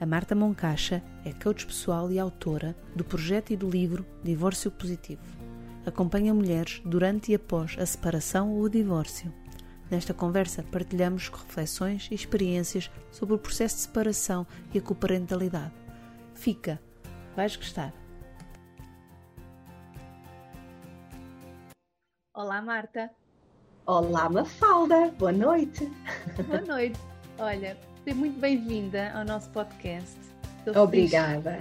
A Marta Moncacha é coach pessoal e autora do projeto e do livro Divórcio Positivo. Acompanha mulheres durante e após a separação ou o divórcio. Nesta conversa partilhamos reflexões e experiências sobre o processo de separação e a coparentalidade. Fica, vais gostar. Olá, Marta. Olá, Mafalda. Boa noite. Boa noite. Olha, seja muito bem-vinda ao nosso podcast. Estou obrigada.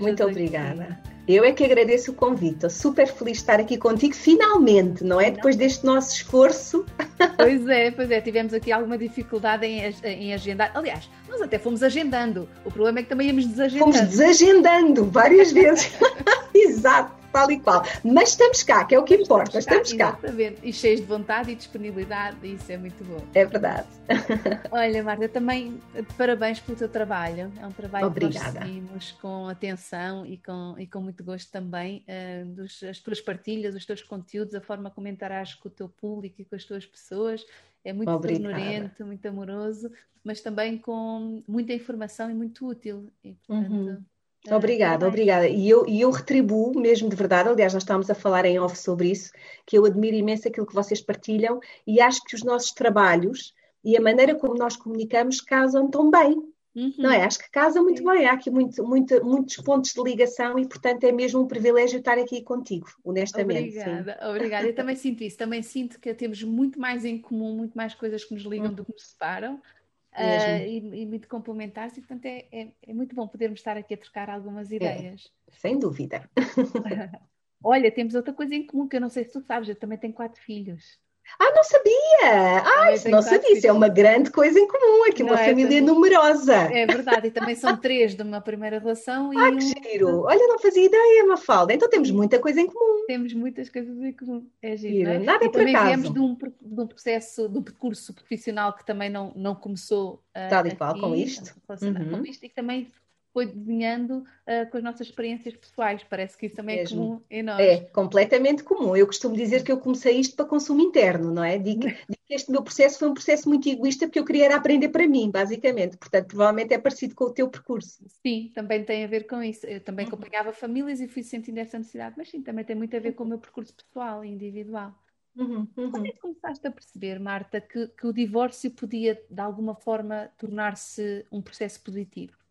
Muito obrigada. Eu é que agradeço o convite. Estou super feliz de estar aqui contigo, finalmente, não é? Não. Depois deste nosso esforço. Pois é, pois é. Tivemos aqui alguma dificuldade em, em agendar. Aliás, nós até fomos agendando. O problema é que também íamos desagendando. Fomos desagendando várias vezes. Exato tal e qual. Mas estamos cá, que é o que importa, estamos cá. Exatamente, e cheios de vontade e disponibilidade, isso é muito bom. É verdade. Olha, Marta, também parabéns pelo teu trabalho. É um trabalho Obrigada. que nós seguimos com atenção e com, e com muito gosto também. Uh, dos, as tuas partilhas, os teus conteúdos, a forma como interages com o teu público e com as tuas pessoas. É muito ignorante, muito amoroso, mas também com muita informação e muito útil. E, portanto, uhum. Ah, obrigada, obrigada. E eu, e eu retribuo mesmo de verdade, aliás, nós estávamos a falar em off sobre isso, que eu admiro imenso aquilo que vocês partilham e acho que os nossos trabalhos e a maneira como nós comunicamos casam tão bem. Uhum. Não é? Acho que casa muito Sim. bem, há aqui muito, muito, muitos pontos de ligação e, portanto, é mesmo um privilégio estar aqui contigo, honestamente. Obrigada, sim. obrigada. Eu também sinto isso, também sinto que temos muito mais em comum, muito mais coisas que nos ligam uhum. do que nos separam uh, e, e, muito complementares, e portanto é, é, é, muito bom podermos estar aqui a trocar algumas é, ideias. É, sem dúvida. Olha, temos outra coisa em comum que eu não sei se tu sabes, eu também tenho quatro filhos. Ah, não sabia! Ah, isso não sabia. Isso é uma grande coisa em comum, aqui uma é, família numerosa. É verdade, e também são três de uma primeira relação. Ah, que um... giro! Olha, não fazia ideia, Mafalda. Então temos muita coisa em comum. Temos muitas coisas em comum. É giro, é? Nada e por também acaso. viemos de um, de um processo, de um percurso profissional que também não, não começou. Uh, Tal e qual, com isto. Uhum. Com isto e que também foi desenhando uh, com as nossas experiências pessoais. Parece que isso também é Mesmo. é comum em nós. É, completamente comum. Eu costumo dizer que eu comecei isto para consumo interno, não é? Digo, digo que este meu processo foi um processo muito egoísta porque eu queria era aprender para mim, basicamente. Portanto, provavelmente é parecido com o teu percurso. Sim, também tem a ver com isso. Eu também uhum. acompanhava famílias e fui sentindo essa necessidade, mas sim, também tem muito a ver com o meu percurso pessoal e individual. Uhum, uhum. Quando é que começaste a perceber, Marta, que, que o divórcio podia, de alguma forma, tornar-se um processo positivo?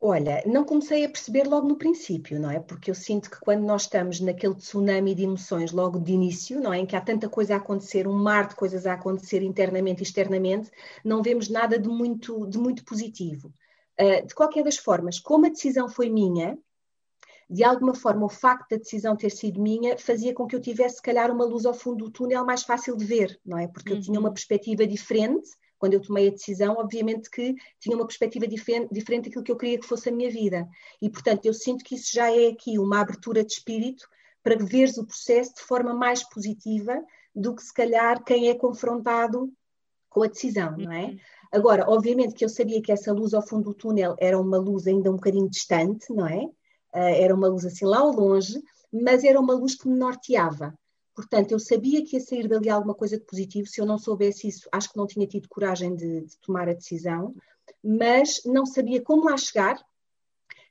Olha, não comecei a perceber logo no princípio, não é? Porque eu sinto que quando nós estamos naquele tsunami de emoções logo de início, não é? Em que há tanta coisa a acontecer, um mar de coisas a acontecer internamente e externamente, não vemos nada de muito, de muito positivo. Uh, de qualquer das formas, como a decisão foi minha, de alguma forma o facto da decisão ter sido minha fazia com que eu tivesse, se calhar, uma luz ao fundo do túnel mais fácil de ver, não é? Porque uhum. eu tinha uma uhum. perspectiva diferente quando eu tomei a decisão, obviamente que tinha uma perspectiva diferente, diferente daquilo que eu queria que fosse a minha vida. E, portanto, eu sinto que isso já é aqui uma abertura de espírito para veres o processo de forma mais positiva do que, se calhar, quem é confrontado com a decisão, não é? Uhum. Agora, obviamente que eu sabia que essa luz ao fundo do túnel era uma luz ainda um bocadinho distante, não é? Uh, era uma luz assim lá ao longe, mas era uma luz que me norteava. Portanto, eu sabia que ia sair dali alguma coisa de positivo. Se eu não soubesse isso, acho que não tinha tido coragem de, de tomar a decisão, mas não sabia como lá chegar,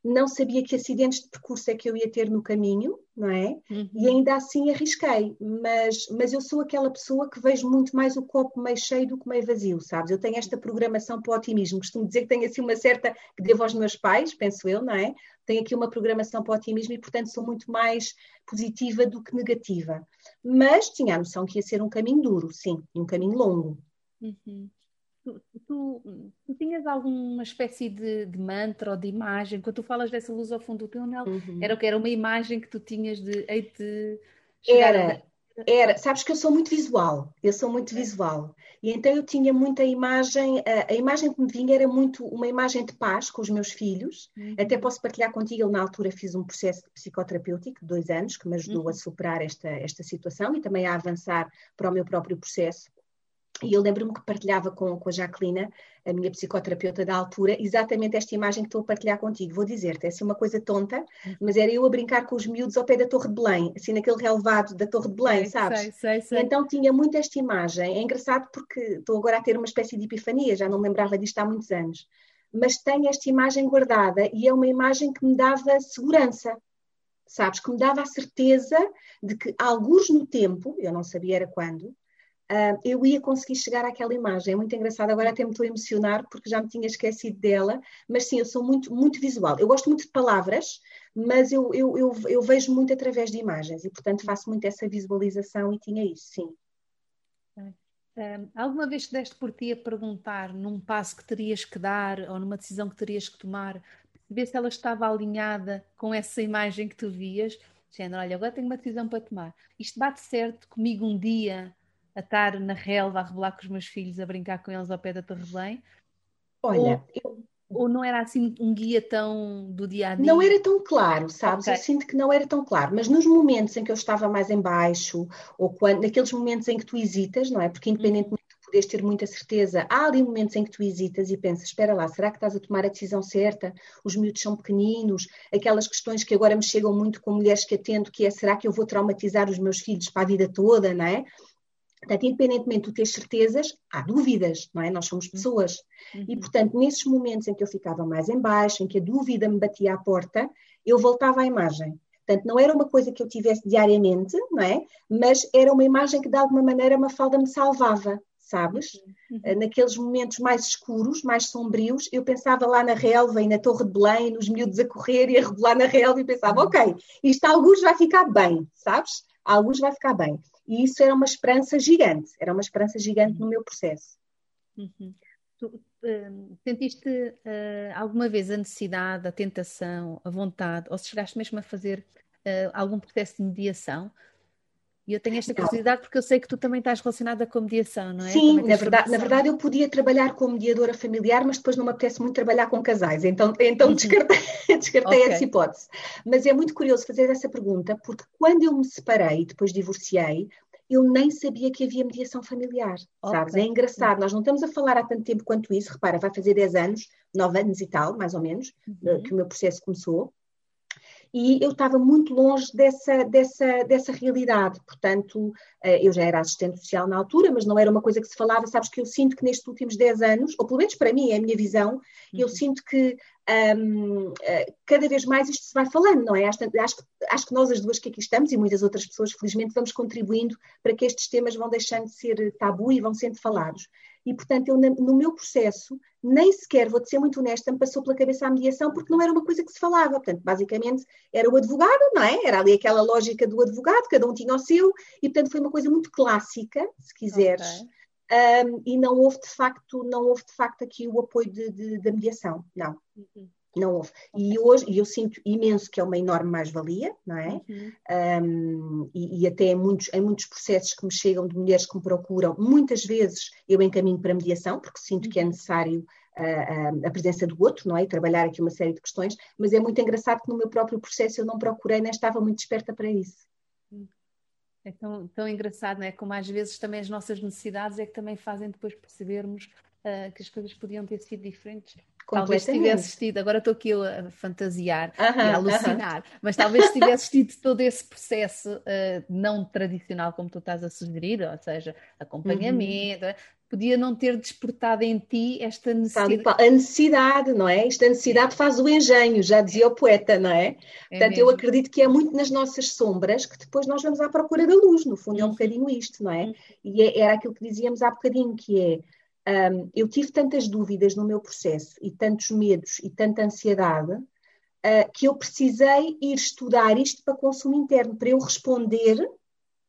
não sabia que acidentes de percurso é que eu ia ter no caminho, não é? Uhum. E ainda assim arrisquei, mas, mas eu sou aquela pessoa que vejo muito mais o copo meio cheio do que meio vazio, sabes? Eu tenho esta programação para o otimismo, costumo dizer que tenho assim uma certa, que devo aos meus pais, penso eu, não é? Tenho aqui uma programação para o otimismo e, portanto, sou muito mais positiva do que negativa. Mas tinha a noção que ia ser um caminho duro, sim, e um caminho longo. Uhum. Tu, tu, tu, tinhas alguma espécie de, de, mantra ou de imagem? Quando tu falas dessa luz ao fundo do túnel, uhum. era o que? Era uma imagem que tu tinhas de de era, Era, sabes que eu sou muito visual, eu sou muito visual. E então eu tinha muita imagem, a, a, imagem que me vinha era muito uma imagem de paz com os meus filhos. Uhum. Até posso partilhar contigo, eu na altura fiz um processo psicoterapêutico de dois anos que me ajudou uhum. a superar esta, esta situação e também a avançar para o meu próprio processo. E eu lembro-me que partilhava com, com a Jacqueline, a minha psicoterapeuta da altura, exatamente esta imagem que estou a partilhar contigo. Vou dizer-te, é assim uma coisa tonta, mas era eu a brincar com os miúdos ao pé da Torre de Belém, assim naquele relevado da Torre de Belém, sei, sabes? Sei, sei, sei. Então tinha muito esta imagem. É engraçado porque estou agora a ter uma espécie de epifania, já não me lembrava disto há muitos anos. Mas tenho esta imagem guardada e é uma imagem que me dava segurança, sabes? Que me dava a certeza de que, alguns no tempo, eu não sabia era quando, uh, eu ia conseguir chegar àquela imagem. É muito engraçado, agora até me estou a emocionar porque já me tinha esquecido dela, mas sim, eu sou muito, muito visual. Eu gosto muito de palavras, mas eu, eu, eu, eu vejo muito através de imagens e, portanto, faço muito essa visualização e tinha isso, sim. Um, alguma vez te deste por ti a perguntar num passo que terias que dar ou numa decisão que terias que tomar, ver se ela estava alinhada com essa imagem que tu vias? Género, olha, agora tenho uma decisão para tomar. Isto bate certo comigo um dia a estar na relva a rebolar com os meus filhos, a brincar com eles ao pé da Torre de Belém? Olha, ou, ou não era assim um guia tão do dia a dia? Não era tão claro, sabes? Okay. Eu sinto que não era tão claro, mas nos momentos em que eu estava mais em baixo, ou quando, naqueles momentos em que tu hesitas, não é? Porque independentemente uhum. de poderes ter muita certeza, há ali momentos em que tu hesitas e pensas, espera lá, será que estás a tomar a decisão certa? Os miúdos são pequeninos, aquelas questões que agora me chegam muito com mulheres que atendo, que é, será que eu vou traumatizar os meus filhos para a vida toda, não é? Portanto, independentemente de ter certezas, há dúvidas, não é? Nós somos pessoas. Uhum. E, portanto, nesses momentos em que eu ficava mais em baixo, em que a dúvida me batia à porta, eu voltava à imagem. Portanto, não era uma coisa que eu tivesse diariamente, não é? Mas era uma imagem que, de alguma maneira, uma falda me salvava, sabes? Uhum. uhum. Naqueles momentos mais escuros, mais sombrios, eu pensava lá na relva e na Torre de Belém, nos miúdos a correr e a rebolar na relva e pensava, uhum. ok, isto alguns vai ficar bem, sabes? Alguns vai ficar bem. E isso era uma esperança gigante, era uma esperança gigante no meu processo. Uhum. Tu, uh, sentiste uh, alguma vez a necessidade, a tentação, a vontade, ou se chegaste mesmo a fazer uh, algum processo de mediação? E eu tenho esta curiosidade porque eu sei que tu também estás relacionada com mediação, não é? Sim, na verdade, na verdade eu podia trabalhar como mediadora familiar, mas depois não me apetece muito trabalhar com casais, então, então uhum. descartei, descartei okay. essa hipótese. Mas é muito curioso fazer essa pergunta, porque quando eu me separei e depois divorciei, eu nem sabia que havia mediação familiar, okay. sabes? É engraçado, nós não estamos a falar há tanto tempo quanto isso, repara, vai fazer 10 anos, 9 anos e tal, mais ou menos, uhum. que o meu processo começou, e eu estava muito longe dessa, dessa, dessa realidade. Portanto, eh, eu já era assistente social na altura, mas não era uma coisa que se falava. Sabes que eu sinto que nestes últimos 10 anos, ou pelo menos para mim, é a minha visão, uhum. eu sinto que um, eh, cada vez mais isto se vai falando, não é? Acho, acho, acho, que nós, as duas que aqui estamos, e muitas outras pessoas, felizmente, vamos contribuindo para que estes temas vão deixando de ser tabu e vão sendo falados. E, portanto, eu, no meu processo, nem sequer, vou-te ser muito honesta, me passou pela cabeça a mediação, porque não era uma coisa que se falava. Portanto, basicamente, era o advogado, não é? Era ali aquela lógica do advogado, cada um tinha o seu, e, portanto, foi uma coisa muito clássica, se quiseres. Okay. Um, e não houve, de facto, não houve, de facto, aqui o apoio de, de, da mediação, não. Uhum. Não houve. E hoje, e eu sinto imenso que é uma enorme mais-valia, não é? Uhum. Um, e, e, até em muitos, em muitos processos que me chegam de mulheres que me procuram, muitas vezes eu encaminho para mediação, porque sinto uhum. que é uhum. necessário a, a, presença do outro, não é? E trabalhar aqui uma série de questões, mas é muito engraçado que no meu próprio processo eu não procurei, nem estava muito desperta para isso. É tão, tão engraçado, não é? Como às vezes também as nossas necessidades é que também fazem depois percebermos uh, que as coisas podiam ter sido diferentes Talvez tivesse tido, agora estou aqui a fantasiar uh -huh, e a alucinar, uh -huh. mas talvez tivesse tido todo esse processo uh, não tradicional como tu estás a sugerir, ou seja, acompanhamento, -huh. Uhum. podia não ter despertado em ti esta necessidade. A necessidade, não é? Esta necessidade faz o engenho, já dizia o poeta, não é? é Portanto, mesmo. eu acredito que é muito nas nossas sombras que depois nós vamos à procura da luz, no fundo é um uhum. bocadinho isto, não é? Uhum. E é, era aquilo que dizíamos há bocadinho, que é um, eu tive tantas dúvidas no meu processo e tantos medos e tanta ansiedade uh, que eu precisei ir estudar isto para consumo interno, para eu responder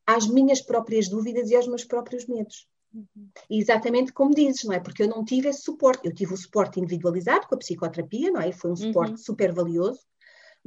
às minhas próprias dúvidas e aos meus próprios medos. Uhum. exatamente como dizes, não é? Porque eu não tive esse suporte. Eu tive o suporte individualizado com a psicoterapia, não é? Foi um suporte uhum. super valioso,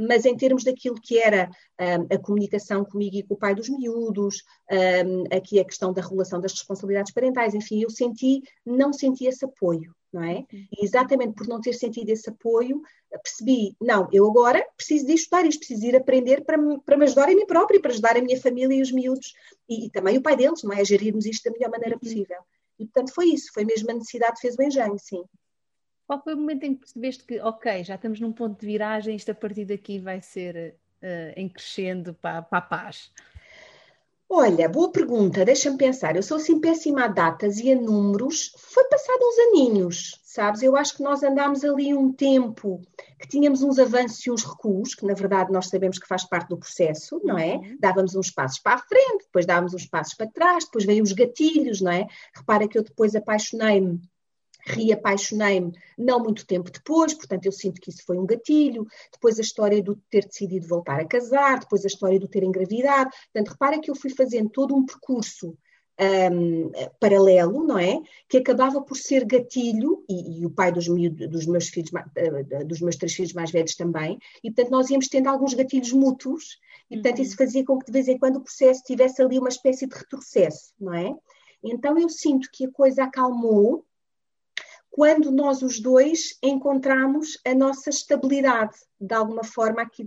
mas em termos daquilo que era um, a comunicação comigo e com o pai dos miúdos, um, aqui a questão da regulação das responsabilidades parentais, enfim, eu senti, não senti esse apoio, não é? E exatamente por não ter sentido esse apoio, percebi, não, eu agora preciso de estudar isto, preciso ir aprender para, para me ajudar a mim própria, para ajudar a minha família e os miúdos, e, e também o pai deles, não é? A gerirmos isto da melhor maneira uhum. possível. E portanto foi isso, foi mesmo a necessidade fez o engenho, sim. Qual foi o momento em que percebeste que, ok, já estamos num ponto de viragem, isto a partir daqui vai ser uh, em crescendo para, para a paz? Olha, boa pergunta, deixa-me pensar. Eu sou assim péssima a datas e a números. Foi passado uns aninhos, sabes? Eu acho que nós andámos ali um tempo que tínhamos uns avanços e uns recuos, que na verdade nós sabemos que faz parte do processo, não é? Uhum. Dávamos uns passos para a frente, depois dávamos uns passos para trás, depois veio os gatilhos, não é? Repara que eu depois apaixonei-me reapaixonei-me não muito tempo depois, portanto eu sinto que isso foi um gatilho, depois a história do ter decidido voltar a casar, depois a história do ter engravidado, portanto repara que eu fui fazendo todo um percurso um, paralelo, não é? Que acabava por ser gatilho, e, e o pai dos, dos, meus filhos, eh, dos meus três filhos mais velhos também, e portanto nós íamos tendo alguns gatilhos mútuos, e portanto uhum. isso fazia com que de vez em quando o processo tivesse ali uma espécie de retrocesso, não é? Então eu sinto que a coisa acalmou, quando nós os dois encontramos a nossa estabilidade, de alguma forma, aqui,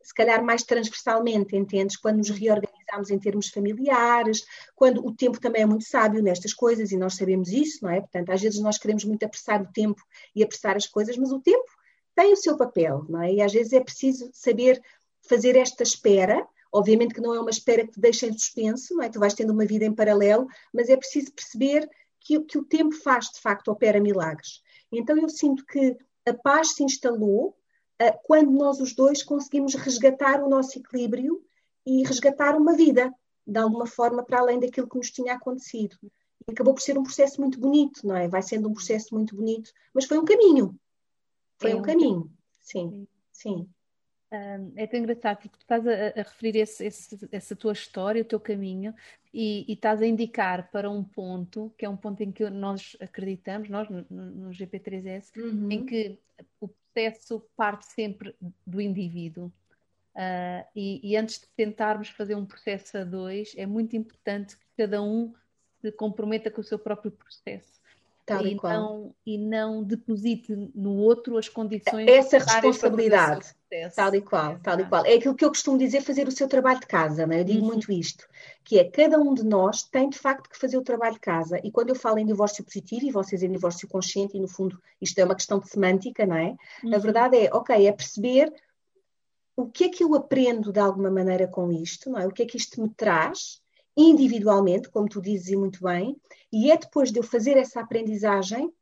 se calhar mais transversalmente, entendes? Quando nos reorganizamos em termos familiares, quando o tempo também é muito sábio nestas coisas e nós sabemos isso, não é? Portanto, às vezes nós queremos muito apressar o tempo e apressar as coisas, mas o tempo tem o seu papel, não é? E às vezes é preciso saber fazer esta espera. Obviamente que não é uma espera que te deixa em suspenso, não é? Tu vais tendo uma vida em paralelo, mas é preciso perceber que, que o tempo faz, de facto, opera milagres. Então eu sinto que a paz se instalou uh, quando nós os dois conseguimos resgatar o nosso equilíbrio e resgatar uma vida, de alguma forma, para além daquilo que nos tinha acontecido. E acabou por ser um processo muito bonito, não é? Vai sendo um processo muito bonito, mas foi um caminho. Foi é um, caminho, sim, sim. É tão engraçado porque tu estás a, a referir esse, esse, essa tua história, o teu caminho, e, e, estás a indicar para um ponto, que é um ponto em que nós acreditamos, nós no, no GP3S, uhum. em que o processo parte sempre do indivíduo. Uh, e, e, antes de tentarmos fazer um processo a dois, é muito importante que cada um se comprometa com o seu próprio processo. Tal e, e não, e não deposite no outro as condições. Essa responsabilidade. Tal e qual, tal e qual. É aquilo que eu costumo dizer, fazer o seu trabalho de casa, não é? Eu digo uhum. muito isto, que é cada um de nós tem de facto que fazer o trabalho de casa. E quando eu falo em divórcio positivo, e vocês em divórcio consciente, e no fundo isto é uma questão de semântica, não é? Uhum. A verdade é, ok, é perceber o que é que eu aprendo de alguma maneira com isto, não é? O que é que isto me traz, individualmente, como tu dizes e muito bem, e é depois de eu fazer essa aprendizagem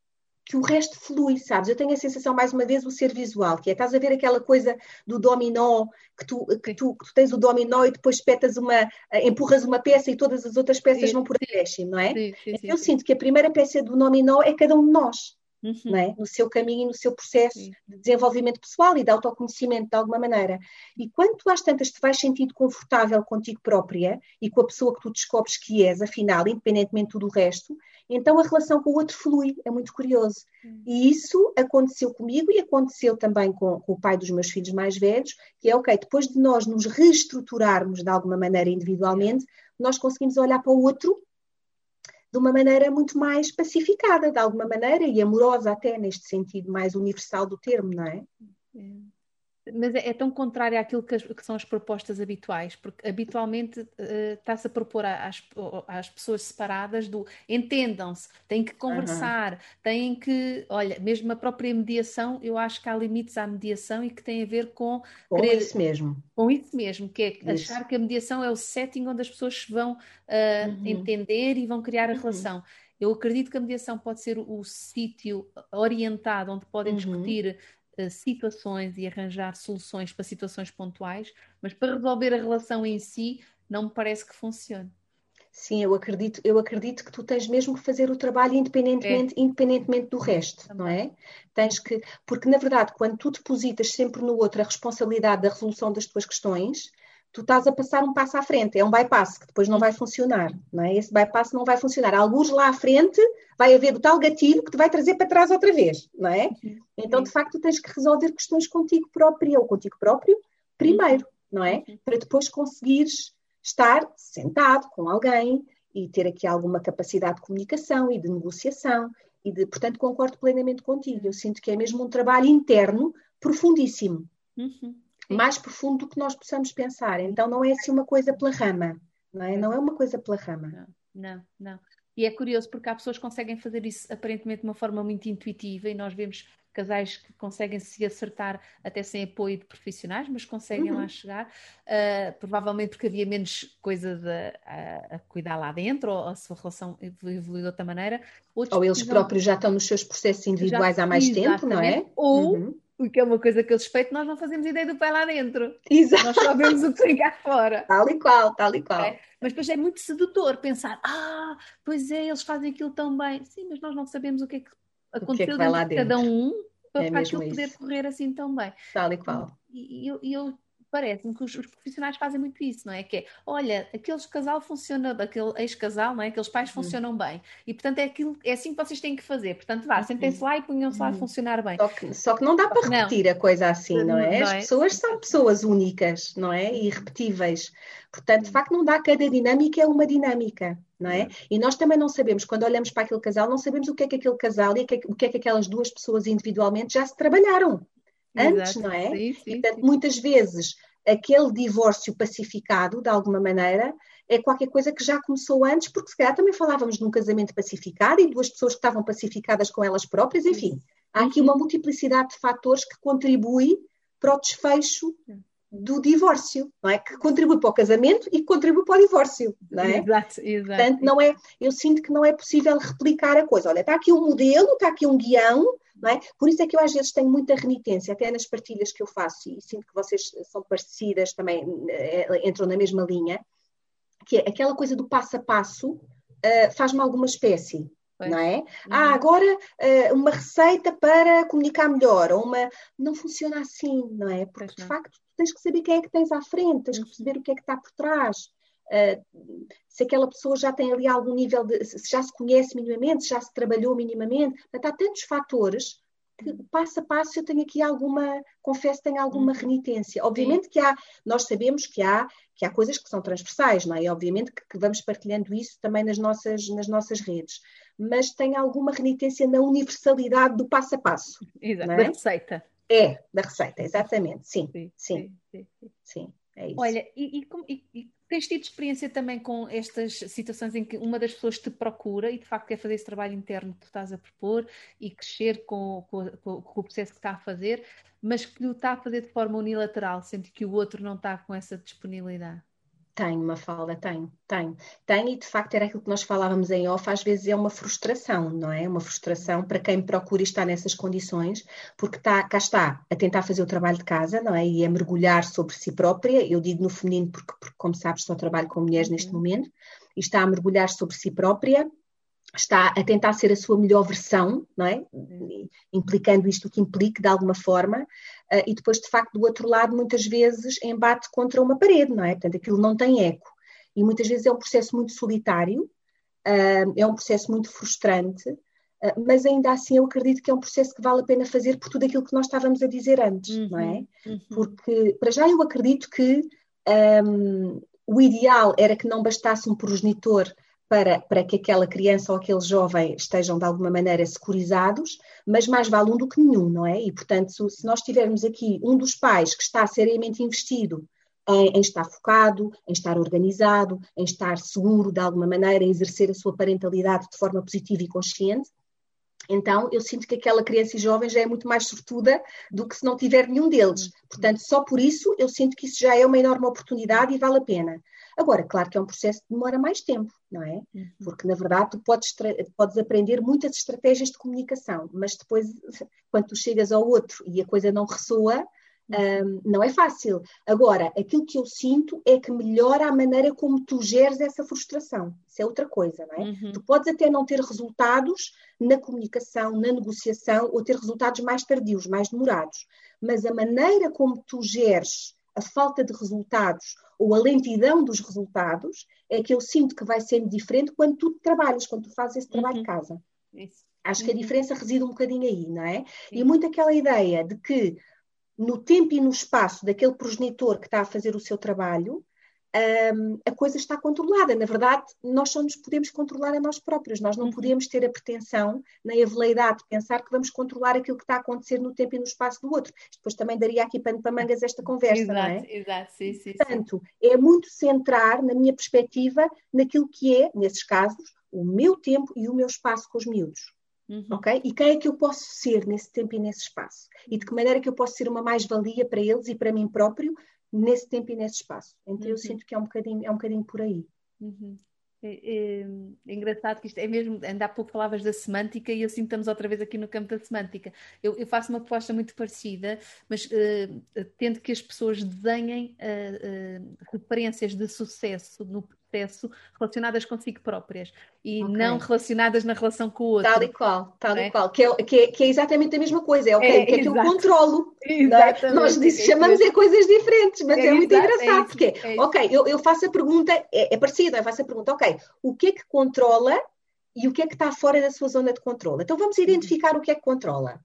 que o resto flui, sabes? Eu tenho a sensação, mais uma vez, o ser visual, que é, estás a ver aquela coisa do dominó, que tu, que tu, que tu tens o dominó e depois petas uma, empurras uma peça e todas as outras peças sim, vão por acréscimo, não é? Sim, sim, eu sinto que a primeira peça do dominó é cada um de nós uhum. é? no seu caminho e no seu processo Sim. de desenvolvimento pessoal e de autoconhecimento de alguma maneira. E quando tu às tantas te vais sentindo confortável contigo própria e com a pessoa que tu descobres que és, afinal, independentemente de tudo o resto, então a relação com o outro flui, é muito curioso. Uhum. E isso aconteceu comigo e aconteceu também com, com, o pai dos meus filhos mais velhos, que é ok, depois de nós nos reestruturarmos de alguma maneira individualmente, nós conseguimos olhar para o outro de uma maneira muito mais pacificada, de alguma maneira, e amorosa até, neste sentido mais universal do termo, não é? é mas é, é, tão contrário àquilo que, as, que, são as propostas habituais, porque habitualmente uh, está-se a propor às, às, pessoas separadas do entendam-se, têm que conversar, uhum. têm que, olha, mesmo a própria mediação, eu acho que há limites à mediação e que tem a ver com com querer, isso mesmo. Com isso mesmo, que é isso. achar que a mediação é o setting onde as pessoas vão uh, uhum. entender e vão criar a uhum. relação. Eu acredito que a mediação pode ser o, sítio orientado onde podem uhum. discutir situações e arranjar soluções para situações pontuais, mas para resolver a relação em si, não me parece que funcione. Sim, eu acredito, eu acredito que tu tens mesmo que fazer o trabalho independentemente, é. independentemente do resto, Também. não é? Tens que, porque na verdade, quando tu depositas sempre no outro a responsabilidade da resolução das tuas questões, tu estás a passar um passo à frente, é um bypass que depois não vai funcionar, não é? Esse bypass não vai funcionar. Alguns lá à frente vai haver o tal gatilho que te vai trazer para trás outra vez, não é? Então, de facto, tens que resolver questões contigo própria ou contigo próprio primeiro, não é? Para depois conseguires estar sentado com alguém e ter aqui alguma capacidade de comunicação e de negociação e de, portanto, concordo plenamente contigo. Eu sinto que é mesmo um trabalho interno profundíssimo. Uhum mais profundo do que nós possamos pensar. Então não é assim uma coisa pela rama, não é? Não é uma coisa pela rama. Não, não, não. E é curioso porque há pessoas que conseguem fazer isso aparentemente de uma forma muito intuitiva e nós vemos casais que conseguem se acertar até sem apoio de profissionais, mas conseguem uhum. lá chegar, uh, provavelmente porque havia menos coisa de, a, a cuidar lá dentro, ou a sua relação evoluiu de outra maneira. Outros ou eles próprios já estão nos seus processos individuais já, há mais tempo, não é? Ou uhum porque é uma coisa que eu suspeito, nós não fazemos ideia do pai lá dentro. Exato. Nós só vemos o que tem cá fora. Tal e qual, tal e qual. É? Mas depois é muito sedutor pensar, ah, pois é, eles fazem aquilo tão bem. Sim, mas nós não sabemos o que é que aconteceu que é que dentro de cada um para, é aquilo isso. poder correr assim tão bem. Tal e qual. E eu, eu parece-me que os, os, profissionais fazem muito isso, não é? Que é, olha, aquele casal funciona, aquele ex-casal, não é? Aqueles pais uhum. funcionam bem. E, portanto, é, aquilo, é assim que vocês têm que fazer. Portanto, vá, sentem-se lá e ponham-se lá a uhum. funcionar bem. Só que, só que não dá para repetir não. a coisa assim, não é? Não As é? pessoas são pessoas únicas, não é? E irrepetíveis. Portanto, de facto, não dá, cada dinâmica é uma dinâmica, não é? E nós também não sabemos, quando olhamos para aquele casal, não sabemos o que é que aquele casal e o que é que aquelas duas pessoas individualmente já se trabalharam antes, Exato. não é? Sim, sim, e, portanto, sim. muitas vezes aquele divórcio pacificado, de alguma maneira, é qualquer coisa que já começou antes, porque se calhar também falávamos de um casamento pacificado e duas pessoas que estavam pacificadas com elas próprias, enfim, há aqui uma multiplicidade de fatores que contribui para o desfecho do divórcio, não é? Que contribui para o casamento e que contribui para o divórcio, não é? Exato, exato. Portanto, não é, eu sinto que não é possível replicar a coisa. Olha, está aqui um modelo, está aqui um guião, não é? Por isso é que eu às vezes tenho muita renitência, até nas partilhas que eu faço, e sinto que vocês são parecidas também, eh, entram na mesma linha, que é aquela coisa do passo a passo uh, faz-me alguma espécie. Não é? Uhum. Ah, agora uma receita para comunicar melhor, ou uma. Não funciona assim, não é? Porque de facto tens que saber quem é que tens à frente, tens que uhum. perceber o que é que está por trás. Uh, se aquela pessoa já tem ali algum nível de. se já se conhece minimamente, se já se trabalhou minimamente. Portanto, há tantos fatores que passo a passo eu tenho aqui alguma, confesso, tenho alguma uhum. renitência. Obviamente que há, nós sabemos que há, que há coisas que são transversais, não é? E obviamente que, que, vamos partilhando isso também nas nossas, nas nossas redes. Mas tenho alguma renitência na universalidade do passo a passo. Exato, é? da receita. É, da receita, exatamente, sim, sim, sim, sim, sim, sim é isso. Olha, e, e, e Tens tido experiência também com estas situações em que uma das pessoas te procura e de facto quer fazer esse trabalho interno que tu estás a propor e crescer com, com, com, com o processo que está a fazer, mas que o está a fazer de forma unilateral, sendo que o outro não está com essa disponibilidade? Tenho, uma falda, tenho, tenho. Tenho e de facto era aquilo que nós falávamos em off, às vezes é uma frustração, não é? Uma frustração para quem procura estar nessas condições, porque está, cá está a tentar fazer o trabalho de casa, não é? E a mergulhar sobre si própria, eu digo no feminino porque, porque como sabes, só trabalho com mulheres uhum. neste momento, e está a mergulhar sobre si própria, está a tentar ser a sua melhor versão, não é? Implicando isto que implique de alguma forma, e depois, de facto, do outro lado, muitas vezes embate contra uma parede, não é? Portanto, aquilo não tem eco. E muitas vezes é um processo muito solitário, uh, é um processo muito frustrante, uh, mas ainda assim eu acredito que é um processo que vale a pena fazer por tudo aquilo que nós estávamos a dizer antes, uhum, não é? Uhum. Porque, para já, eu acredito que um, o ideal era que não bastasse um progenitor para, para que aquela criança ou aquele jovem estejam de alguma maneira securizados, mas mais vale um do que nenhum, não é? E, portanto, se nós tivermos aqui um dos pais que está seriamente investido em, em, estar focado, em estar organizado, em estar seguro de alguma maneira, em exercer a sua parentalidade de forma positiva e consciente, então eu sinto que aquela criança e jovem já é muito mais sortuda do que se não tiver nenhum deles. Portanto, só por isso eu sinto que isso já é uma enorme oportunidade e vale a pena. Agora, claro que é um processo que demora mais tempo, não é? Uhum. Porque, na verdade, tu podes, podes aprender muitas estratégias de comunicação, mas depois, quando tu chegas ao outro e a coisa não ressoa, um, não é fácil. Agora, aquilo que eu sinto é que melhora a maneira como tu geres essa frustração. Isso é outra coisa, não é? Uhum. Tu podes até não ter resultados na comunicação, na negociação, ou ter resultados mais tardios, mais demorados. Mas a maneira como tu geres a falta de resultados ou a lentidão dos resultados é que eu sinto que vai sendo diferente quando tu trabalhas, quando tu fazes esse trabalho uhum. de casa. Isso. Acho que a uhum. diferença reside um bocadinho aí, não é? Sim. E muito aquela ideia de que no tempo e no espaço daquele progenitor que está a fazer o seu trabalho, um, a coisa está controlada. Na verdade, nós só nos podemos controlar a nós próprios. Nós não uhum. podemos ter a pretensão, nem a veleidade de pensar que vamos controlar aquilo que está a acontecer no tempo e no espaço do outro. Depois também daria aqui pano para mangas esta conversa, exato, não é? Exato, sim, sim. Portanto, é muito centrar, na minha perspectiva, naquilo que é, nesses casos, o meu tempo e o meu espaço com os miúdos. Uhum. Ok? E quem é que eu posso ser nesse tempo e nesse espaço? E de que maneira que eu posso ser uma mais-valia para eles e para mim próprio nesse tempo e nesse espaço. Então uhum. eu sinto que é um bocadinho, é um bocadinho por aí. Uhum. É, é, é, engraçado que isto é mesmo, ainda há pouco palavras da semântica e que estamos outra vez aqui no campo da semântica. Eu, eu faço uma proposta muito parecida, mas uh, tendo que as pessoas desenhem uh, uh, referências de sucesso no processo relacionadas consigo próprias e okay. não relacionadas na relação com o outro. Tal e qual, tal é? e qual, que é, que, é, que é exatamente a mesma coisa, é, okay, é, que é que eu controlo. É? Nós disse, chamamos é coisas diferentes, mas é, é muito engraçado, porque, ok, eu, eu faço a pergunta, é, é parecido, eu faço a pergunta, ok, o que é que controla e o que é que está fora da sua zona de controle? Então vamos identificar o que é que controla,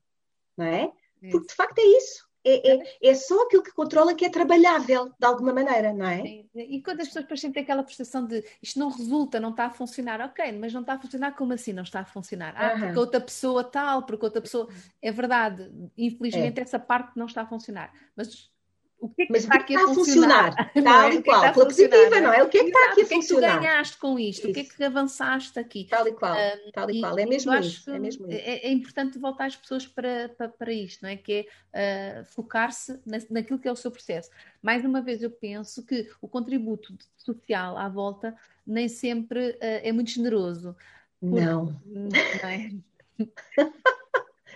não é? Porque de facto é isso é, é, é, só aquilo que controla que é trabalhável de alguma maneira, não é? Sim. E quando as pessoas depois têm aquela percepção de isto não resulta, não está a funcionar, ok, mas não está a funcionar, como assim não está a funcionar? Ah, porque outra pessoa tal, porque outra pessoa. É verdade, infelizmente é. essa parte não está a funcionar. Mas o que é que Mas está aqui está a funcionar? Tal e qual, pela positiva, não é? O que é que está aqui a funcionar? O que é que tu ganhaste com isto? Isso. O que é que avançaste aqui? Tal e qual, um, tal e, e qual, é mesmo isso. É, mesmo isso. É, é, importante voltar as pessoas para, para, para isto, não é? Que é uh, focar-se na, naquilo que é o seu processo. Mais uma vez, eu penso que o contributo social à volta nem sempre uh, é muito generoso. Porque, não. Não é?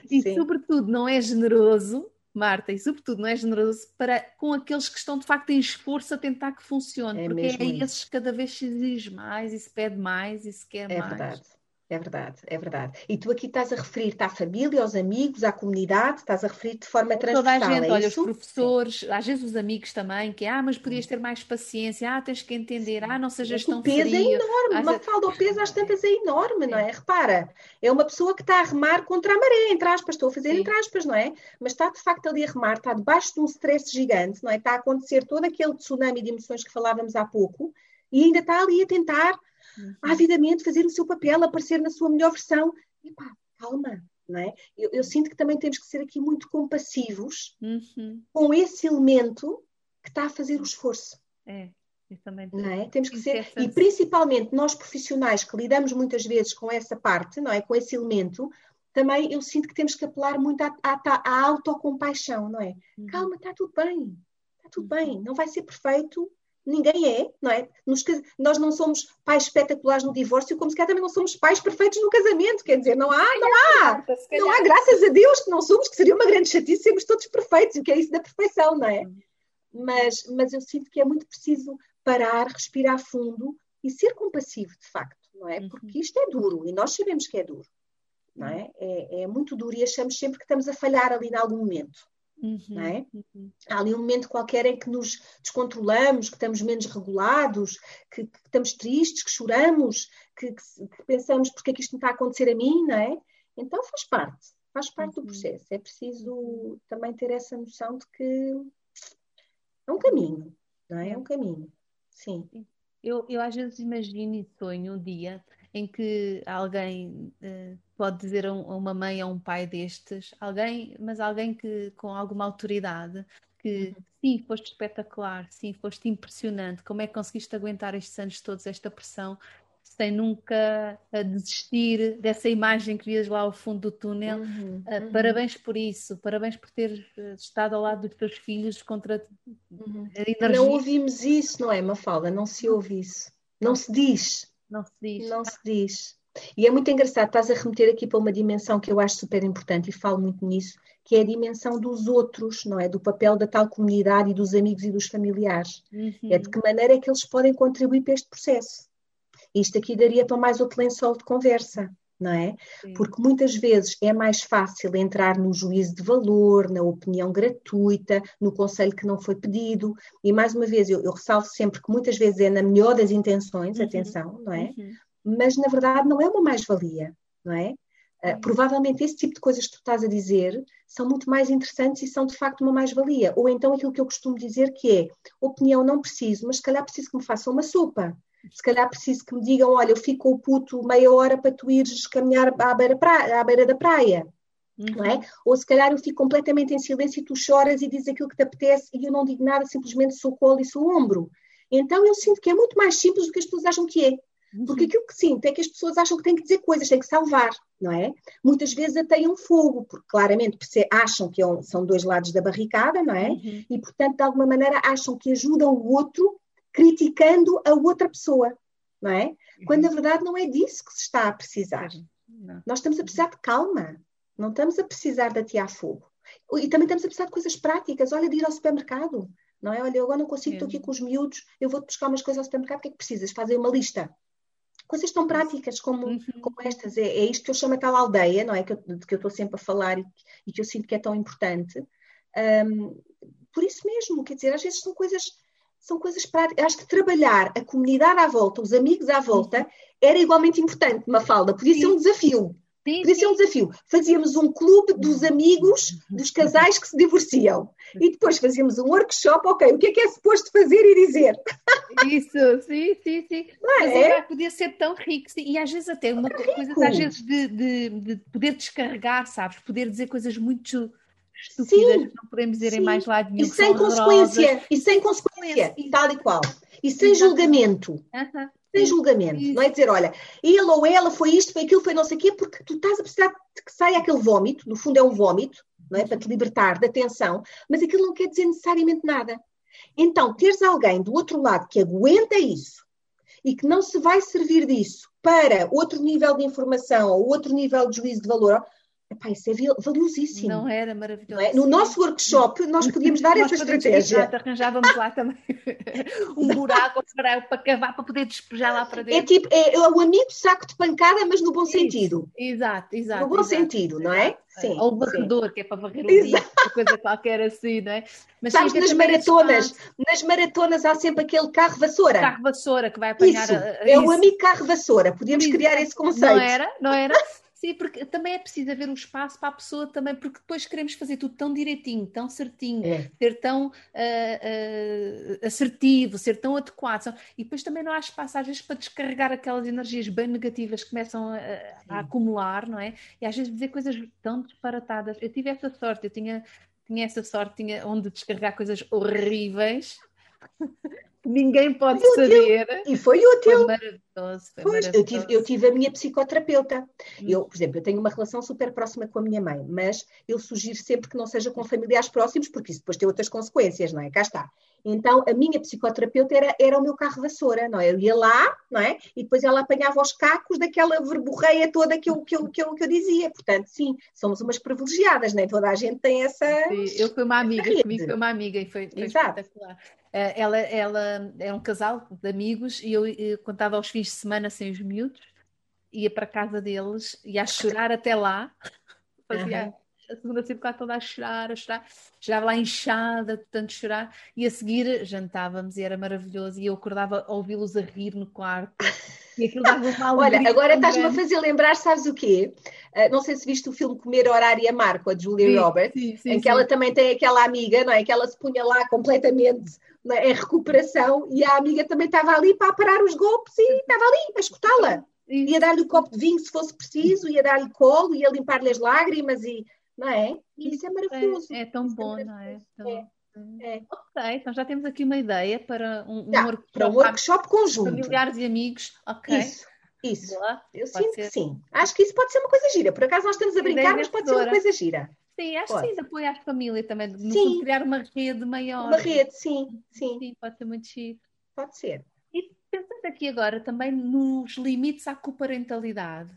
e, Sim. sobretudo, não é generoso Marta, e sobretudo não é generoso para com aqueles que estão de facto em esforço a tentar que funcione, é porque é esses que cada vez se exige mais e se pede mais e se quer é mais. Verdade. É verdade, é verdade. E tu aqui estás a referir-te à família, aos amigos, à comunidade, estás a referir de forma transversal. Toda a gente, é olha, isso? os professores, às vezes os amigos também, que ah, mas podias ter mais paciência, ah, tens que entender, ah, não sejas tão. O peso frio. é enorme, ah, uma falda ao peso às tantas é enorme, não é? Repara, é uma pessoa que está a remar contra a maré, entre aspas, estou a fazer Sim. entre aspas, não é? Mas está de facto ali a remar, está debaixo de um stress gigante, não é? Está a acontecer todo aquele tsunami de emoções que falávamos há pouco e ainda está ali a tentar uhum. avidamente fazer o seu papel, aparecer na sua melhor versão. E pá, calma, não é? Eu, eu, sinto que também temos que ser aqui muito compassivos uhum. com esse elemento que está a fazer o esforço. É. Também não é? Temos que ser, e principalmente nós profissionais que lidamos muitas vezes com essa parte, não é? Com esse elemento, também eu sinto que temos que apelar muito à, à, à autocompaixão, não é? Uhum. Calma, está tudo bem, está tudo uhum. bem, não vai ser perfeito, Ninguém é, não é? Nos, nós não somos pais espetaculares no divórcio, como se calhar também não somos pais perfeitos no casamento, quer dizer, não há, não há, não há, graças a Deus que não somos, que seria uma grande chatice sermos todos perfeitos, o que é isso da perfeição, não é? Mas, mas eu sinto que é muito preciso parar, respirar fundo e ser compassivo, de facto, não é? Uhum. Porque isto é duro e nós sabemos que é duro, não é? É, é muito duro e achamos sempre que estamos a falhar ali em algum momento. Uhum, é? uhum. Há ali um momento qualquer em que nos descontrolamos, que estamos menos regulados, que, que estamos tristes, que choramos, que, que, que, pensamos porque é que isto não está a acontecer a mim, não é? Então faz parte, faz parte uhum. do processo. É preciso também ter essa noção de que é um caminho, não é? É um caminho, sim. Eu, eu às vezes imagino e sonho um dia em que alguém uh, pode dizer a, uma mãe ou um pai destes, alguém, mas alguém que com alguma autoridade, que uhum. sim, foste espetacular, sim, foste impressionante, como é que conseguiste aguentar estes anos todos, esta pressão, sem nunca uh, desistir dessa imagem que vias lá ao fundo do túnel. Uhum, uh, uhum. Parabéns por isso, parabéns por ter estado ao lado dos teus filhos contra uhum. Não ouvimos isso, não é, Mafalda? Não se ouve isso. Não se diz. Não se diz. Não se diz. E é muito engraçado, estás a remeter aqui para uma dimensão que eu acho super importante e falo muito nisso, que é a dimensão dos outros, não é? Do papel da tal comunidade e dos amigos e dos familiares. Uhum. É de que maneira é que eles podem contribuir para este processo. Isto aqui daria para mais outro lençol de conversa, não é? Sim. Porque muitas vezes é mais fácil entrar no juízo de valor, na opinião gratuita, no conselho que não foi pedido. E mais uma vez, eu, eu ressalvo sempre que muitas vezes é na melhor das intenções, uhum. atenção, não é? Uhum. Mas na verdade não é uma mais-valia, não é? Uh, provavelmente esse tipo de coisas que tu estás a dizer são muito mais interessantes e são de facto uma mais-valia. Ou então aquilo que eu costumo dizer que é opinião não preciso, mas se calhar preciso que me façam uma sopa. Se calhar preciso que me digam, olha, eu fico com o puto meia hora para tu ires caminhar à beira, praia, à beira da praia. Uhum. Não é? Ou se calhar eu fico completamente em silêncio e tu choras e dizes aquilo que te apetece e eu não digo nada, simplesmente sou colo e sou ombro. Então eu sinto que é muito mais simples do que as pessoas acham que é. Porque aquilo que sinto é que as pessoas acham que têm que dizer coisas, têm que salvar, não é? Muitas vezes até um fogo, porque claramente acham que é são dois lados da barricada, não é? Uhum. E portanto, de alguma maneira, acham que ajudam o outro criticando a outra pessoa, não é? Quando na verdade não é disso que se está a precisar. Não. Nós estamos a precisar de calma, não estamos a precisar de atear fogo. E também estamos a precisar de coisas práticas. Olha, de ir ao supermercado, não é? Olha, eu agora não consigo, estou aqui com os miúdos, eu vou-te buscar umas coisas ao supermercado, o que é que precisas? Fazer uma lista coisas tão práticas como, uhum. como estas. É, é, isto que eu chamo aquela aldeia, não é? Que eu, de que eu estou sempre a falar e, e, que eu sinto que é tão importante. Um, por isso mesmo, quer dizer, às vezes são coisas, são coisas práticas. Acho que trabalhar a comunidade à volta, os amigos à volta, era igualmente importante, Mafalda. Podia Sim. ser um desafio. Sim, Podia ser um desafio. Fazíamos um clube dos amigos dos casais que se divorciam. E depois fazíamos um workshop, ok, o que é que é suposto fazer e dizer? Isso, sim, sim, sim. Não Mas é? podia ser tão rico, sim. e às vezes até uma coisa, às vezes de, de, de, poder descarregar, sabes? Poder dizer coisas muito estúpidas sim, que não podemos dizer sim. em mais lado nenhum. E sem consequência, e sem consequência, e tal e qual. E sem julgamento. Uh -huh sem julgamento, não é dizer, olha, ele ou ela foi isto, foi aquilo, foi não sei o quê, porque tu estás a precisar de que saia aquele vómito, no fundo é um vómito, não é? Para te libertar da tensão, mas aquilo não quer dizer necessariamente nada. Então, teres alguém do outro lado que aguenta isso e que não se vai servir disso para outro nível de informação ou outro nível de juízo de valor, Epá, isso é valiosíssimo. Não era maravilhoso. Não é? No nosso workshop, nós podíamos dar nós essa estratégia. Exato, arranjávamos lá também um buraco para, para cavar, para poder despejar lá para é dentro. É tipo, é, é o amigo saco de pancada, mas no bom Isso. sentido. Exato, exato. No bom exato, sentido, não é? Sim. Ou o varredor, sim. que é para varrer o dia, coisa qualquer assim, não é? Mas Sabes, nas maratonas, nas maratonas há sempre aquele carro vassoura. Carro vassoura que vai apanhar. Isso, a, a, é isso. o amigo carro vassoura. Podíamos isso. criar esse conceito. Não era? Não era? Sim, porque também é preciso haver um espaço para a pessoa também, porque depois queremos fazer tudo tão direitinho, tão certinho, é. ser tão uh, uh, assertivo, ser tão adequado. E depois também não há espaço, às vezes, para descarregar aquelas energias bem negativas que começam a, a acumular, não é? E às vezes dizer coisas tão disparatadas. Eu tive essa sorte, eu tinha, tinha essa sorte, tinha onde descarregar coisas horríveis. Ninguém pode saber. E foi útil. Foi maravilhoso. Foi maravilhoso. Eu, tive, eu tive a minha psicoterapeuta. Hum. Eu, por exemplo, eu tenho uma relação super próxima com a minha mãe, mas eu sugiro sempre que não seja com familiares próximos, porque isso depois tem outras consequências, não é? Cá está. Então, a minha psicoterapeuta era, era o meu carro vassoura, não é? Eu ia lá, não é? E depois ela apanhava os cacos daquela verborreia toda que eu, que eu, que eu, que eu dizia. Portanto, sim, somos umas privilegiadas, nem é? toda a gente tem essa. Sim, eu fui uma amiga, comigo foi uma amiga e foi, foi espetacular. Uh, ela, ela é um casal de amigos e eu, eu contava aos fins de semana sem os miúdos, ia para a casa deles, ia a chorar até lá, fazia uhum a segunda sempre cá toda a chorar, a chorar, já lá inchada de tanto chorar, e a seguir jantávamos e era maravilhoso, e eu acordava a ouvi-los a rir no quarto, e aquilo dava uma Olha, agora estás-me a fazer lembrar, sabes o quê? Uh, não sei se viste o filme Comer, Orar e Amar com a Julia sim, Roberts, sim, sim, em que ela também tem aquela amiga, não é? Que ela se punha lá completamente é? em recuperação, e a amiga também estava ali para parar os golpes e estava ali a escutá-la. Ia dar-lhe o um copo de vinho se fosse preciso, ia dar-lhe colo, ia limpar-lhe as lágrimas e não é? E isso é maravilhoso. É, é tão é bom, é não é? Tão... é? É. Ok, então já temos aqui uma ideia para um, um workshop, para um workshop conjunto. Familiares e amigos, ok. Isso, isso. Boa. Eu pode sinto ser. que sim. Acho que isso pode ser uma coisa gira. Por acaso nós estamos a brincar, mas pode ser uma coisa gira. Sim, acho pode. que sim, de apoio à família também, de sim. criar uma rede maior. Uma rede, sim, sim. Sim, pode ser muito giro. Pode ser. E pensando aqui agora também nos limites à coparentalidade.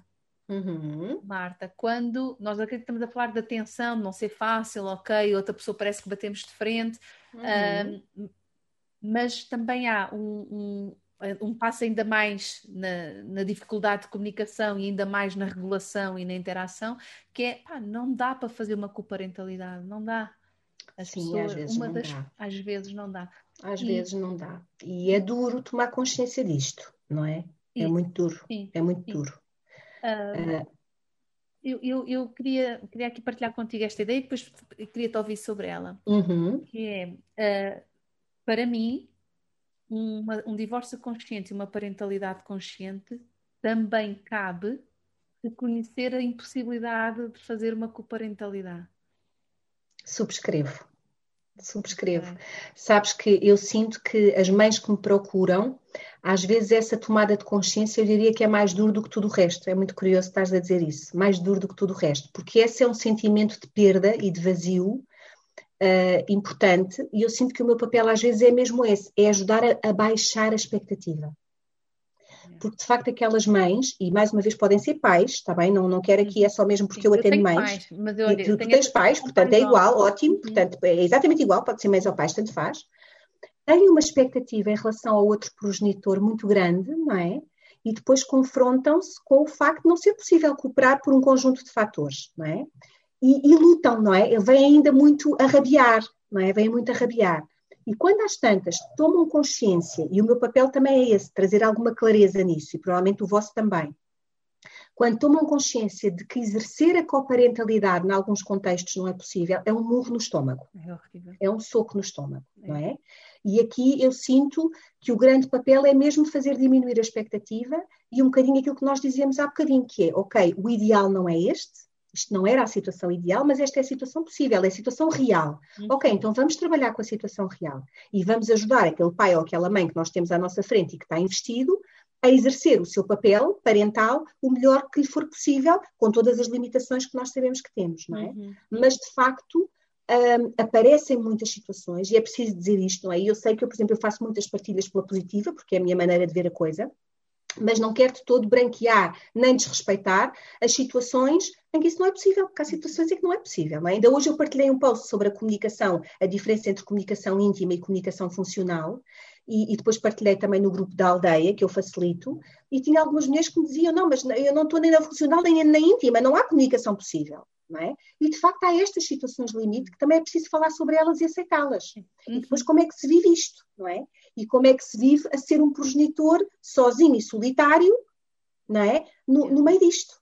Uhum. Marta, quando nós estamos a falar de atenção, de não ser fácil, ok, outra pessoa parece que batemos de frente, uhum. mas também há um, um, um passo ainda mais na, na, dificuldade de comunicação e ainda mais na regulação e na interação, que é, pá, não dá para fazer uma coparentalidade, não dá. As Sim, pessoas, às vezes não das, dá. Às vezes não dá. Às e... vezes não dá. E é duro tomar consciência disto, não é? É muito duro. Sim, é muito duro. Uh, uh, eu, eu, eu, queria, queria aqui partilhar contigo esta ideia e depois queria te ouvir sobre ela. Uhum. Que é, uh, para mim, uma, um divórcio consciente e uma parentalidade consciente também cabe reconhecer a impossibilidade de fazer uma coparentalidade. Subscrevo. Subscrevo. Sabes que eu sinto que as mães que me procuram, às vezes essa tomada de consciência eu diria que é mais duro do que tudo o resto. É muito curioso estás a dizer isso. Mais duro do que tudo o resto. Porque esse é um sentimento de perda e de vazio uh, importante e eu sinto que o meu papel às vezes é mesmo esse, é ajudar a, a baixar a expectativa porque de facto aquelas mães, e mais uma vez podem ser pais, está bem? Não, não quero aqui, é só mesmo porque eu atendo mães. Pais, mas eu, tu, tu tens pais, portanto é igual, ótimo, uhum. portanto é exatamente igual, pode ser mães ou pais, tanto faz. Têm uma expectativa em relação ao outro progenitor muito grande, não é? E depois confrontam-se com o facto de não ser possível cooperar por um conjunto de fatores, não é? E, e lutam, não é? Vêm ainda muito a rabiar, não é? Vêm muito a rabiar. E quando as tantas tomam consciência, e o meu papel também é esse, trazer alguma clareza nisso, e provavelmente o vosso também, quando tomam consciência de que exercer a coparentalidade em alguns contextos não é possível, é um murro no estômago. É, é um soco no estômago, é. não é? E aqui eu sinto que o grande papel é mesmo fazer diminuir a expectativa e um bocadinho aquilo que nós dizíamos há bocadinho, que é, ok, o ideal não é este, isto não era a situação ideal, mas esta é a situação possível, é a situação real. Uhum. Ok, então vamos trabalhar com a situação real e vamos ajudar aquele pai ou aquela mãe que nós temos à nossa frente e que está investido a exercer o seu papel parental o melhor que lhe for possível, com todas as limitações que nós sabemos que temos, não é? Uhum. Mas, de facto, um, aparecem muitas situações, e é preciso dizer isto, não é? Eu sei que eu, por exemplo, eu faço muitas partilhas pela positiva, porque é a minha maneira de ver a coisa, mas não quero de todo branquear nem desrespeitar as situações em que isso não é possível, porque há situações em que não é possível. Não é? Ainda hoje eu partilhei um post sobre a comunicação, a diferença entre comunicação íntima e comunicação funcional, e, e, depois partilhei também no grupo da aldeia, que eu facilito, e tinha algumas mulheres que me diziam, não, mas eu não estou nem na funcional nem na íntima, não há comunicação possível. É? E de facto há estas situações limite que também é preciso falar sobre elas e aceitá-las. E depois como é que se vive isto, não é? E como é que se vive a ser um progenitor sozinho e solitário, não é? No, no meio disto.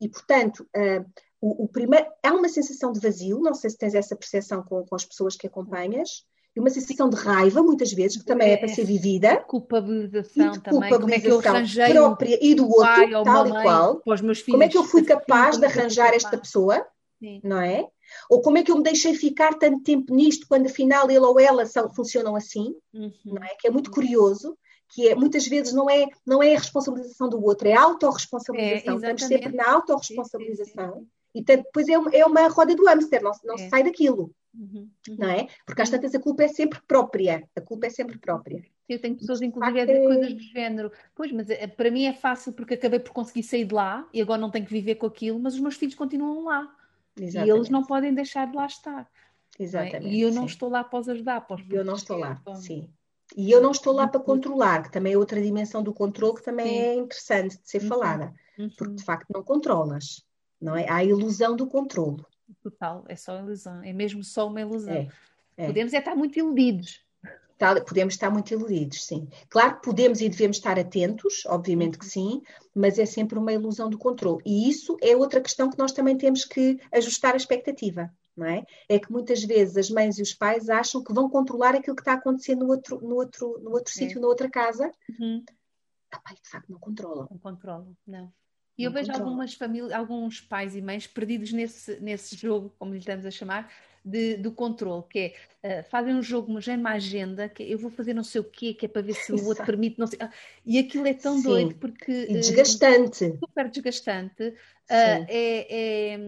E portanto, uh, o, o, primeiro, há uma sensação de vazio, não sei se tens essa percepção com, com as pessoas que acompanhas, e uma sensação de raiva, muitas vezes, que também é, é para ser vivida. Culpabilização de também. Culpabilização como é que eu arranjei própria e do outro, tal e qual. Como é que eu fui capaz de arranjar esta pessoa? Sim. Não é? Ou como é que eu me deixei ficar tanto tempo nisto quando afinal ele ou ela são, funcionam assim? Uhum. Não é? Que é muito curioso que é, muitas vezes não é, não é a responsabilização do outro, é a autorresponsabilização. É, Estamos sempre na autorresponsabilização. E depois é uma, é uma roda do hamster, não, não é. se sai daquilo. Uhum, uhum. Não é? Porque às tantas a culpa é sempre própria. A culpa é sempre própria. Eu tenho pessoas, inclusive, a dizer coisas do género. Pois, mas eh, para mim é fácil porque acabei por conseguir sair de lá e agora não tenho que viver com aquilo, mas os meus filhos continuam lá. Exatamente. E eles não podem deixar de lá estar. Exatamente. É? E eu não sim. estou lá para os ajudar. Para os eu não estou lá, sim. E eu não estou lá para controlar, que também é outra dimensão do controle que também sim. é interessante de ser uhum. falada. Uhum. Porque de facto não controlas, não é? Há a ilusão do controle. Total, é só ilusão, é mesmo só uma ilusão. É, é. Podemos é estar muito iludidos. Tá, podemos estar muito iludidos, sim. Claro que podemos e devemos estar atentos, obviamente que sim, mas é sempre uma ilusão do controle. E isso é outra questão que nós também temos que ajustar a expectativa, não é? É que muitas vezes as mães e os pais acham que vão controlar aquilo que está acontecendo no outro, no outro, no outro é. sítio, na outra casa. Uhum. Ah, pai, de facto, não controlam. Não controlam, não. E eu vejo algumas famílias, alguns pais e mães perdidos nesse, nesse jogo, como lhe estamos a chamar, de, do controle, que é uh, fazem um jogo, mas é uma agenda, que é, eu vou fazer não sei o quê, que é para ver se o outro permite, não sei. Uh, e aquilo é tão Sim. doido porque. E desgastante. Uh, super desgastante. É, é,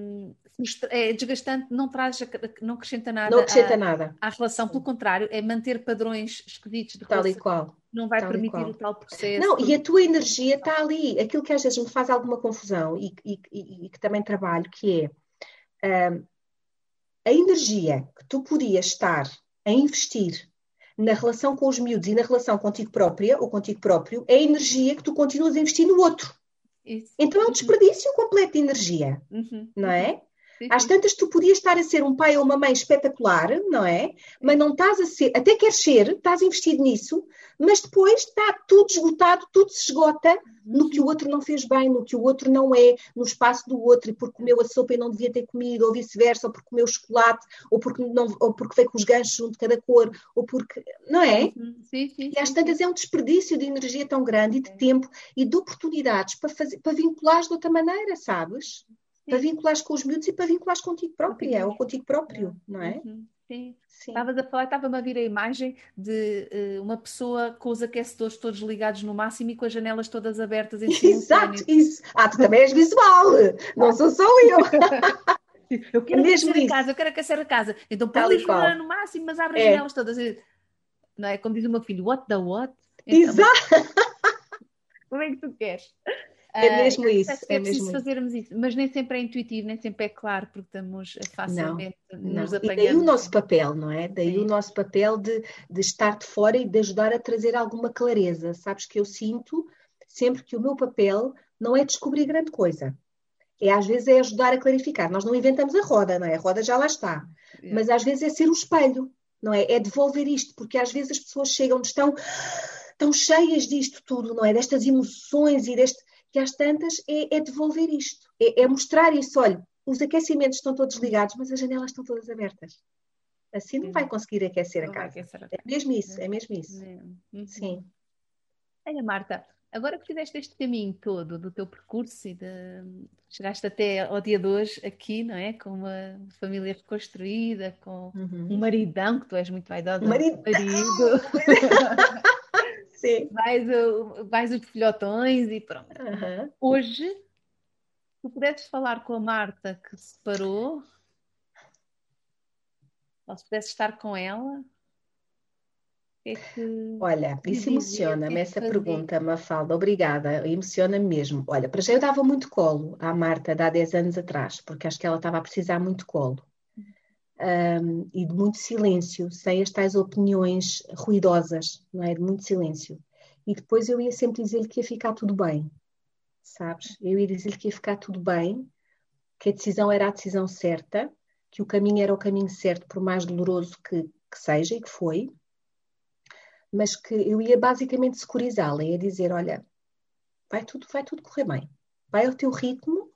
é, desgastante, não traz, não acrescenta nada, não acrescenta à, nada. à relação, pelo contrário, é manter padrões esquisitos de Tal relação. e qual não vai tal permitir o tal processo. Não, e a tua energia está ali. Aquilo que às vezes me faz alguma confusão e, e, e, e que também trabalho, que é a energia que tu podias estar a investir na relação com os miúdos e na relação contigo própria ou contigo próprio é a energia que tu continuas a investir no outro. Isso. Então é um uhum. desperdício completo de energia, uhum. não é? Sim, Às tantas, tu podias estar a ser um pai ou uma mãe espetacular, não é? Mas não estás a ser, até queres ser, estás investido nisso, mas depois está tudo esgotado, tudo se esgota no que o outro não fez bem, no que o outro não é, no espaço do outro, e porque comeu a sopa e não devia ter comido, ou vice-versa, ou porque comeu chocolate, ou porque, não, ou porque veio com os ganchos junto de cada cor, ou porque. Não é? Sim, sim, e às tantas é um desperdício de energia tão grande e de tempo e de oportunidades para, fazer, para vinculares de outra maneira, sabes? Para vinculares com os miúdos e para vinculares contigo própria ou contigo próprio, não é? Uhum. Sim. Sim. Estavas a falar, estava-me a vir a imagem de uh, uma pessoa com os aquecedores todos ligados no máximo e com as janelas todas abertas em cima. Exato, isso. Ah, tu também és visual, não sou só eu. eu quero é aquecer a casa, eu quero aquecer a casa. Então põe a no máximo, mas abre as é. janelas todas. Não é? Como diz o meu filho, what the what? Então, Exato. Como é que tu queres? É ah, mesmo isso. É, é mesmo fazermos isso, mas nem sempre é intuitivo, nem sempre é claro, porque estamos facilmente não, nos não. E daí o nosso papel, não é? Daí Sim. o nosso papel de, de estar de fora e de ajudar a trazer alguma clareza. Sabes que eu sinto sempre que o meu papel não é descobrir grande coisa. É às vezes é ajudar a clarificar. Nós não inventamos a roda, não é? A roda já lá está. É. Mas às vezes é ser o espelho, não é? É devolver isto, porque às vezes as pessoas chegam, estão tão cheias disto tudo, não é? Destas emoções e deste que às tantas é, é devolver isto, é, é, mostrar isso. Olha, os aquecimentos estão todos ligados, mas as janelas estão todas abertas. Assim não vai conseguir aquecer a casa. Aquecer a casa. É mesmo isso, é mesmo isso. Uhum. Sim. Olha, Marta, agora que fizeste este caminho todo do teu percurso e de... chegaste até ao dia de hoje aqui, não é? Com uma família reconstruída, com uhum. um maridão, que tu és muito vaidosa. Marido! marido. Sim. Vais, vais os filhotões e pronto. Uhum. Hoje, tu pudesses falar com a Marta que se separou, ou se pudesses estar com ela, é que... Olha, isso emociona-me, essa pergunta, Mafalda, obrigada, emociona-me mesmo. Olha, para já eu dava muito colo à Marta de há 10 anos atrás, porque acho que ela estava a precisar muito colo. Um, e de muito silêncio, sem as tais opiniões ruidosas, não é? De muito silêncio. E depois eu ia sempre dizer-lhe que ia ficar tudo bem, sabes? Eu ia dizer-lhe que ia ficar tudo bem, que a decisão era a decisão certa, que o caminho era o caminho certo, por mais doloroso que, que seja e que foi, mas que eu ia basicamente securizá-la, ia dizer: olha, vai tudo, vai tudo correr bem, vai ao teu ritmo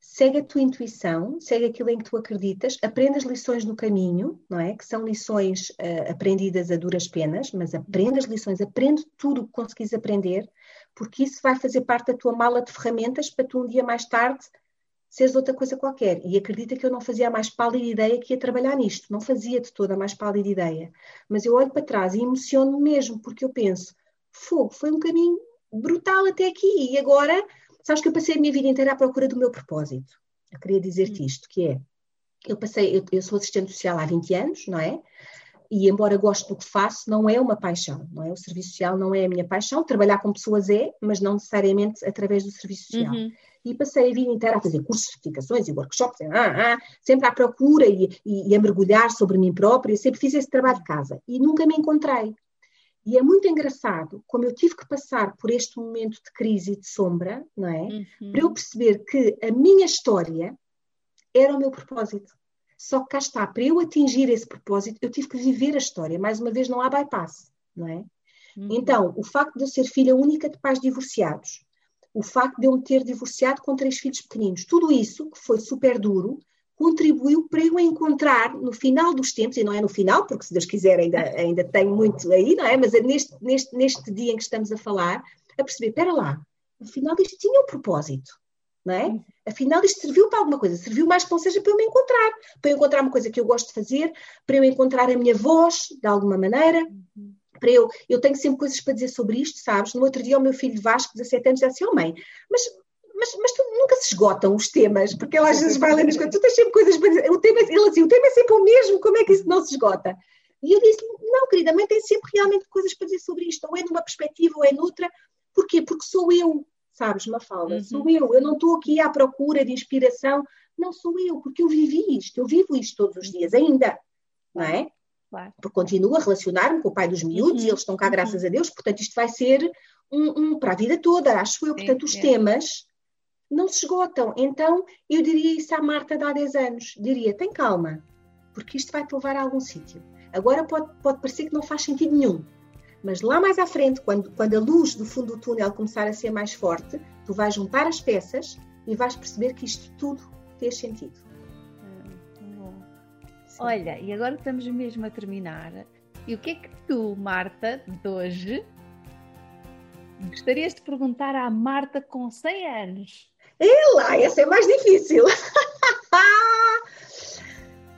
segue a tua intuição, segue aquilo em que tu acreditas, aprende as lições no caminho, não é? Que são lições uh, aprendidas a duras penas, mas aprende as lições, aprende tudo o que conseguis aprender, porque isso vai fazer parte da tua mala de ferramentas para tu um dia mais tarde seres outra coisa qualquer. E acredita que eu não fazia a mais pálida ideia que ia trabalhar nisto, não fazia de toda a mais pálida ideia. Mas eu olho para trás e emociono mesmo, porque eu penso, fogo, foi um caminho brutal até aqui, e agora Sabes que eu passei a minha vida inteira à procura do meu propósito. Eu queria dizer-te hum. isto, que é, eu passei, eu, eu, sou assistente social há 20 anos, não é? E embora goste do que faço, não é uma paixão, não é? O serviço social não é a minha paixão, trabalhar com pessoas é, mas não necessariamente através do serviço social. Uhum. E passei a vida inteira a fazer cursos, certificações e workshops, ah, ah, sempre à procura e, e, e a mergulhar sobre mim própria, sempre fiz esse trabalho de casa e nunca me encontrei. E é muito engraçado como eu tive que passar por este momento de crise e de sombra, não é? Uhum. Para eu perceber que a minha história era o meu propósito. Só que cá está, para eu atingir esse propósito, eu tive que viver a história. Mais uma vez, não há bypass, não é? Uhum. Então, o facto de eu ser filha única de pais divorciados, o facto de eu me ter divorciado com três filhos pequeninos, tudo isso, que foi super duro, contribuiu para eu encontrar no final dos tempos, e não é no final, porque se Deus quiser ainda, ainda tenho muito aí, não é? Mas é neste, neste, neste dia em que estamos a falar, a perceber, espera lá, afinal isto tinha um propósito, não é? Afinal isto serviu para alguma coisa, serviu mais que não seja para eu me encontrar, para eu encontrar uma coisa que eu gosto de fazer, para eu encontrar a minha voz, de alguma maneira, para eu, eu tenho sempre coisas para dizer sobre isto, sabes? No outro dia o meu filho Vasco, 17 anos, disse assim, oh mãe, mas mas, mas tu, nunca se esgotam os temas, porque ele às vezes vai lendo as coisas, tu tens sempre coisas para dizer, o tema, ele assim, o tema é sempre o mesmo, como é que isso não se esgota? E eu disse, não, querida, mãe tem sempre realmente coisas para dizer sobre isto, ou é numa perspectiva ou é noutra, porquê? Porque sou eu, sabes, Mafalda, uhum. sou eu, eu não estou aqui à procura de inspiração, não sou eu, porque eu vivi isto, eu vivo isto todos os dias ainda, não é? Claro. Porque continuo a relacionar-me com o pai dos miúdos uhum. e eles estão cá, uhum. graças a Deus, portanto, isto vai ser um, um, para a vida toda, acho eu. Portanto, os é. temas não se esgotam. Então, eu diria isso à Marta de há 10 anos: diria, tem calma, porque isto vai te levar a algum sítio. Agora pode, pode parecer que não faz sentido nenhum, mas lá mais à frente, quando, quando a luz do fundo do túnel começar a ser mais forte, tu vais juntar as peças e vais perceber que isto tudo fez sentido. Olha, e agora estamos mesmo a terminar. E o que é que tu, Marta, de hoje, gostarias de perguntar à Marta com 100 anos? É lá, essa é mais difícil.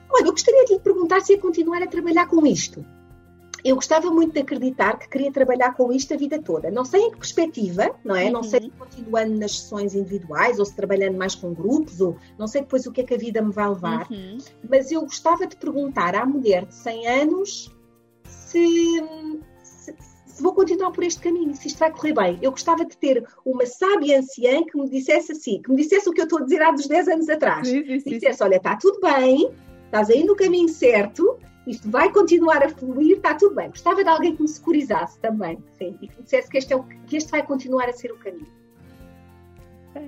Olha, eu gostaria de lhe perguntar se ia continuar a trabalhar com isto eu gostava muito de acreditar que queria trabalhar com isto a vida toda. Não sei em que perspectiva, não é? Uhum. Não sei se continuando nas sessões individuais ou se trabalhando mais com grupos, ou não sei depois o que é que a vida me vai levar, uhum. mas eu gostava de perguntar à mulher de 100 anos se, se, vou continuar por este caminho, se isto vai correr bem. Eu gostava de ter uma sábia anciã que me dissesse assim, que me dissesse o que eu estou a dizer há dos 10 anos atrás. Sim, sim, sim. Dissesse, olha, está tudo bem, estás aí no caminho certo, isto vai continuar a fluir, está tudo bem. Gostava de alguém que me securizasse também, sim, e que me dissesse que este, é o, que este vai continuar a ser o caminho. É,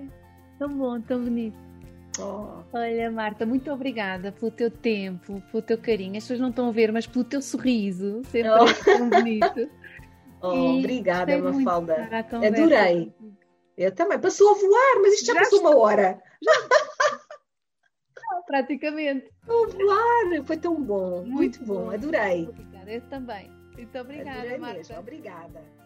tão bom, tão bonito. Oh. Olha, Marta, muito obrigada pelo teu tempo, pelo teu carinho. As pessoas não estão a ver, mas pelo teu sorriso, sempre oh. tão bonito. Oh, obrigada, Mafalda. Adorei. Eu também. Passou a voar, mas isto já, já passou uma hora. Já praticamente. O voar foi tão bom, muito, muito bom, bom, adorei. Obrigada, eu também. Muito obrigada, Adorei Marta. Mesmo, obrigada.